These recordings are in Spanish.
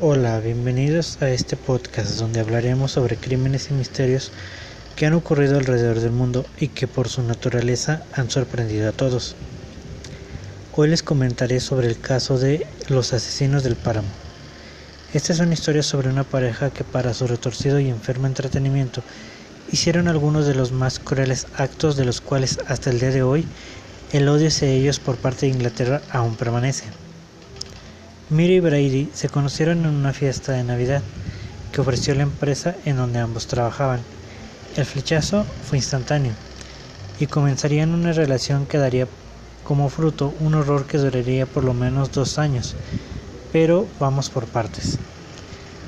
Hola, bienvenidos a este podcast donde hablaremos sobre crímenes y misterios que han ocurrido alrededor del mundo y que por su naturaleza han sorprendido a todos. Hoy les comentaré sobre el caso de los asesinos del páramo. Esta es una historia sobre una pareja que para su retorcido y enfermo entretenimiento hicieron algunos de los más crueles actos de los cuales hasta el día de hoy el odio hacia ellos por parte de Inglaterra aún permanece. Mira y Brady se conocieron en una fiesta de Navidad que ofreció la empresa en donde ambos trabajaban. El flechazo fue instantáneo y comenzarían una relación que daría como fruto un horror que duraría por lo menos dos años, pero vamos por partes.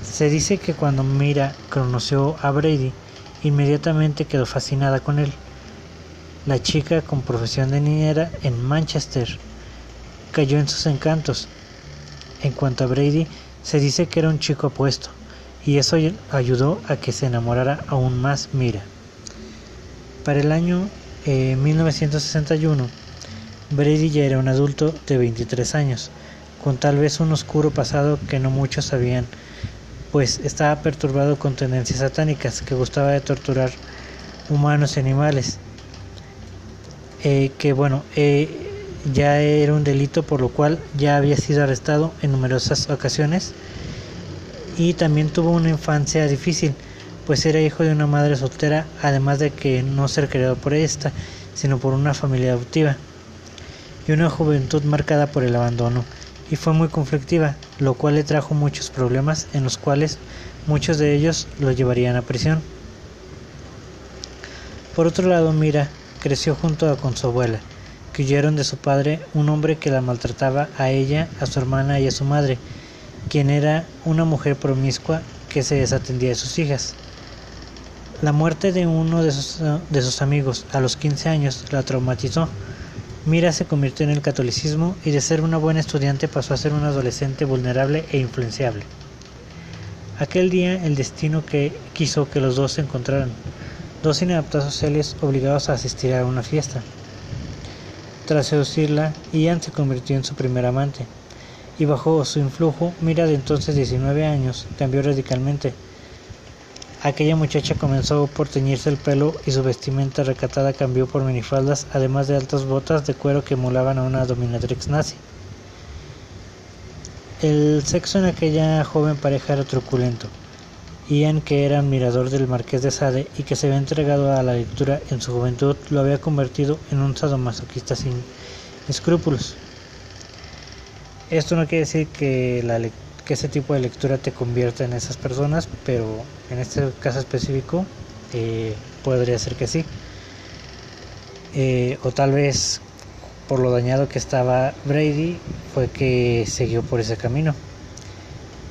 Se dice que cuando Mira conoció a Brady, inmediatamente quedó fascinada con él. La chica con profesión de niñera en Manchester cayó en sus encantos. En cuanto a Brady, se dice que era un chico apuesto, y eso ayudó a que se enamorara aún más Mira. Para el año 1961, eh, Brady ya era un adulto de 23 años, con tal vez un oscuro pasado que no muchos sabían, pues estaba perturbado con tendencias satánicas que gustaba de torturar humanos y animales. Eh, que bueno, eh, ya era un delito por lo cual ya había sido arrestado en numerosas ocasiones y también tuvo una infancia difícil, pues era hijo de una madre soltera, además de que no ser criado por esta, sino por una familia adoptiva, y una juventud marcada por el abandono, y fue muy conflictiva, lo cual le trajo muchos problemas en los cuales muchos de ellos lo llevarían a prisión. Por otro lado, Mira creció junto con su abuela, que huyeron de su padre, un hombre que la maltrataba a ella, a su hermana y a su madre, quien era una mujer promiscua que se desatendía de sus hijas. La muerte de uno de sus, amigos a los 15 años la traumatizó. Mira se convirtió en el catolicismo y de ser una buena estudiante pasó a ser una adolescente vulnerable e influenciable. Aquel día el destino que quiso que los dos se encontraran, dos inadaptados sociales obligados a asistir a una fiesta. Tras seducirla, Ian se convirtió en su primer amante, y bajo su influjo, Mira de entonces 19 años cambió radicalmente. Aquella muchacha comenzó por teñirse el pelo y su vestimenta recatada cambió por minifaldas, además de altas botas de cuero que emulaban a una dominatrix nazi. El sexo en aquella joven pareja era truculento. Ian, que era admirador del marqués de Sade y que se había entregado a la lectura en su juventud, lo había convertido en un sadomasoquista sin escrúpulos. Esto no quiere decir que, la, que ese tipo de lectura te convierta en esas personas, pero en este caso específico eh, podría ser que sí. Eh, o tal vez por lo dañado que estaba Brady fue que siguió por ese camino.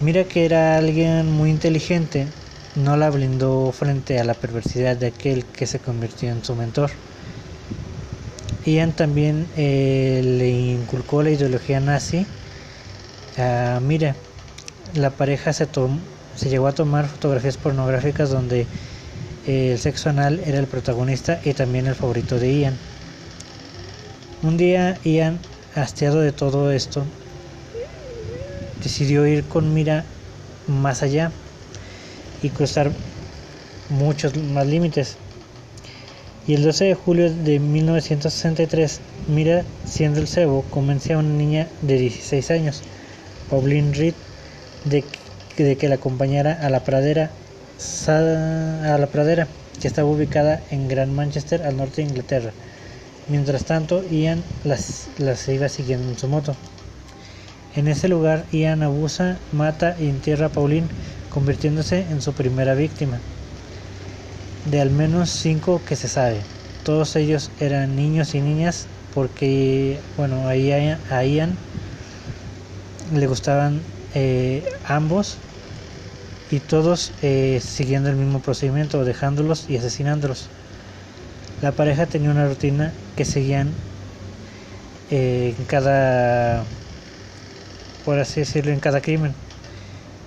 Mira que era alguien muy inteligente, no la blindó frente a la perversidad de aquel que se convirtió en su mentor. Ian también eh, le inculcó la ideología nazi. Ah, mira, la pareja se, se llegó a tomar fotografías pornográficas donde eh, el sexo anal era el protagonista y también el favorito de Ian. Un día Ian, hastiado de todo esto, decidió ir con mira más allá y cruzar muchos más límites. Y el 12 de julio de 1963, Mira, siendo el cebo, convence a una niña de 16 años, Pauline Reed, de, que la acompañara a la pradera, a la pradera que estaba ubicada en Gran Manchester, al norte de Inglaterra. Mientras tanto, Ian las, las iba siguiendo en su moto. En ese lugar, Ian abusa, mata y entierra a Pauline, convirtiéndose en su primera víctima. De al menos cinco que se sabe. Todos ellos eran niños y niñas porque, bueno, a Ian, le gustaban eh, ambos y todos eh, siguiendo el mismo procedimiento, dejándolos y asesinándolos. La pareja tenía una rutina que seguían eh, en cada por así decirlo, en cada crimen.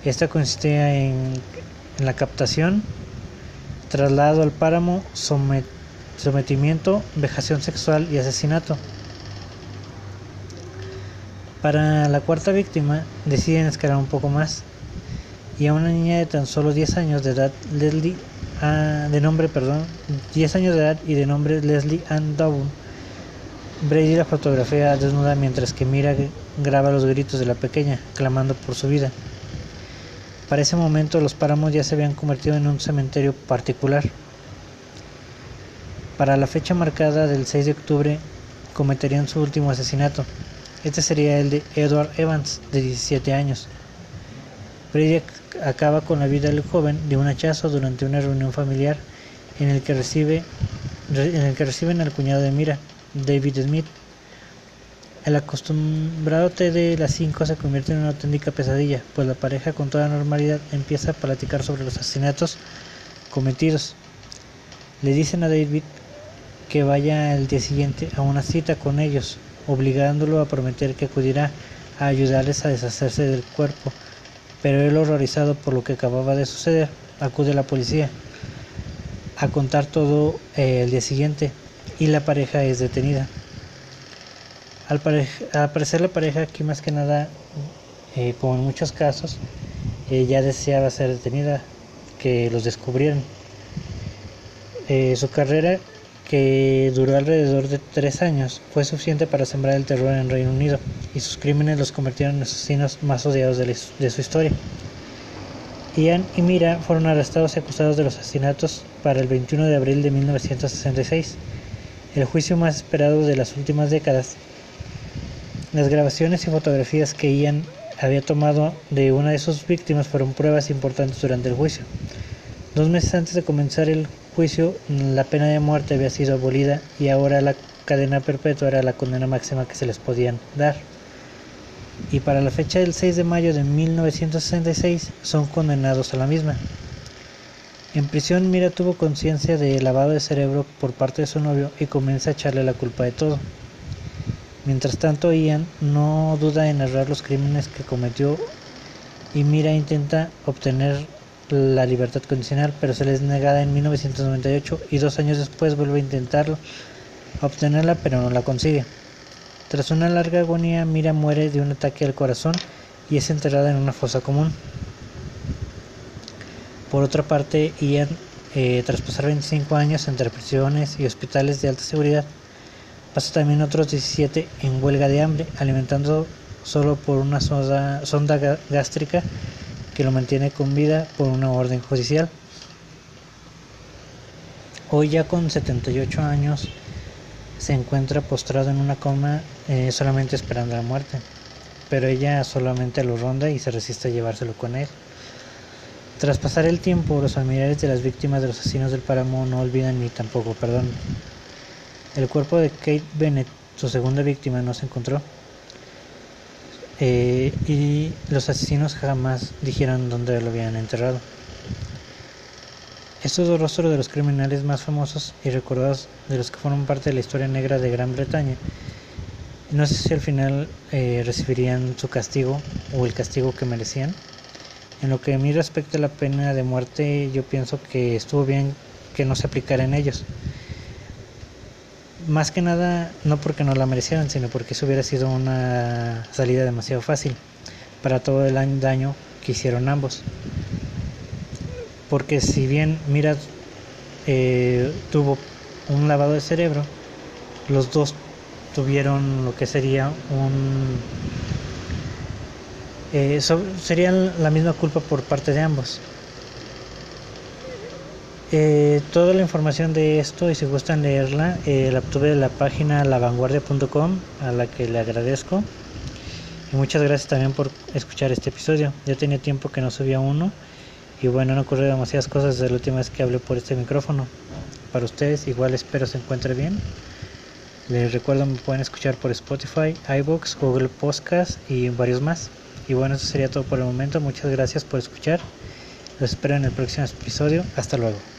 Esta consistía en, la captación, traslado al páramo, sometimiento, vejación sexual y asesinato. Para la cuarta víctima deciden escalar un poco más y a una niña de tan solo 10 años de edad, Leslie, de nombre, perdón, 10 años de edad y de nombre Leslie Ann Downe. Brady la fotografía desnuda mientras que Mira graba los gritos de la pequeña, clamando por su vida. Para ese momento los páramos ya se habían convertido en un cementerio particular. Para la fecha marcada del 6 de octubre cometerían su último asesinato. Este sería el de Edward Evans, de 17 años. Brady acaba con la vida del joven de un hachazo durante una reunión familiar en el que recibe en el que reciben al cuñado de Mira, David Smith. El acostumbrado té de las 5 se convierte en una auténtica pesadilla, pues la pareja con toda normalidad empieza a platicar sobre los asesinatos cometidos. Le dicen a David que vaya el día siguiente a una cita con ellos, obligándolo a prometer que acudirá a ayudarles a deshacerse del cuerpo, pero él horrorizado por lo que acababa de suceder, acude a la policía a contar todo eh, el día siguiente y la pareja es detenida. Al, parecer la pareja aquí más que nada, eh, como en muchos casos, eh, ya deseaba ser detenida, que los descubrieran. su carrera que duró alrededor de tres años, fue suficiente para sembrar el terror en Reino Unido y sus crímenes los convirtieron en asesinos más odiados de, su historia. Ian y Mira fueron arrestados y acusados de los asesinatos para el 21 de abril de 1966, el juicio más esperado de las últimas décadas. Las grabaciones y fotografías que Ian había tomado de una de sus víctimas fueron pruebas importantes durante el juicio. Dos meses antes de comenzar el juicio, la pena de muerte había sido abolida y ahora la cadena perpetua era la condena máxima que se les podían dar. Y para la fecha del 6 de mayo de 1966 son condenados a la misma. En prisión Mira tuvo conciencia de lavado de cerebro por parte de su novio y comienza a echarle la culpa de todo. Mientras tanto Ian no duda en narrar los crímenes que cometió y Mira intenta obtener la libertad condicional, pero se les negada en 1998 y dos años después vuelve a intentarlo, obtenerla, pero no la consigue. Tras una larga agonía, Mira muere de un ataque al corazón y es enterrada en una fosa común. Por otra parte, Ian, eh, tras pasar 25 años entre prisiones y hospitales de alta seguridad, pasa también otros 17 en huelga de hambre, alimentando solo por una sonda gástrica que lo mantiene con vida por una orden judicial. Hoy ya con 78 años se encuentra postrado en una coma eh, solamente esperando la muerte, pero ella solamente lo ronda y se resiste a llevárselo con él. Tras pasar el tiempo, los familiares de las víctimas de los asesinos del páramo no olvidan ni tampoco perdón. El cuerpo de Kate Bennett, su segunda víctima, no se encontró. Eh, y los asesinos jamás dijeron dónde lo habían enterrado. Estos dos rostros de los criminales más famosos y recordados de los que fueron parte de la historia negra de Gran Bretaña, no sé si al final eh, recibirían su castigo o el castigo que merecían. En lo que a mí respecta a la pena de muerte, yo pienso que estuvo bien que no se aplicara en ellos más que nada no porque no la merecieran, sino porque eso hubiera sido una salida demasiado fácil para todo el daño que hicieron ambos. Porque si bien Mira eh, tuvo un lavado de cerebro, los dos tuvieron lo que sería un... Eh, sería la misma culpa por parte de ambos. Eh, toda la información de esto y si gustan leerla eh, la obtuve de la página lavanguardia.com a la que le agradezco. Y muchas gracias también por escuchar este episodio. Ya tenía tiempo que no subía uno y bueno no ocurrió demasiadas cosas desde la última vez que hablé por este micrófono. Para ustedes igual espero se encuentre bien. Les recuerdo me pueden escuchar por Spotify, iBooks, Google Podcast y varios más. Y bueno eso sería todo por el momento. Muchas gracias por escuchar. Los espero en el próximo episodio. Hasta luego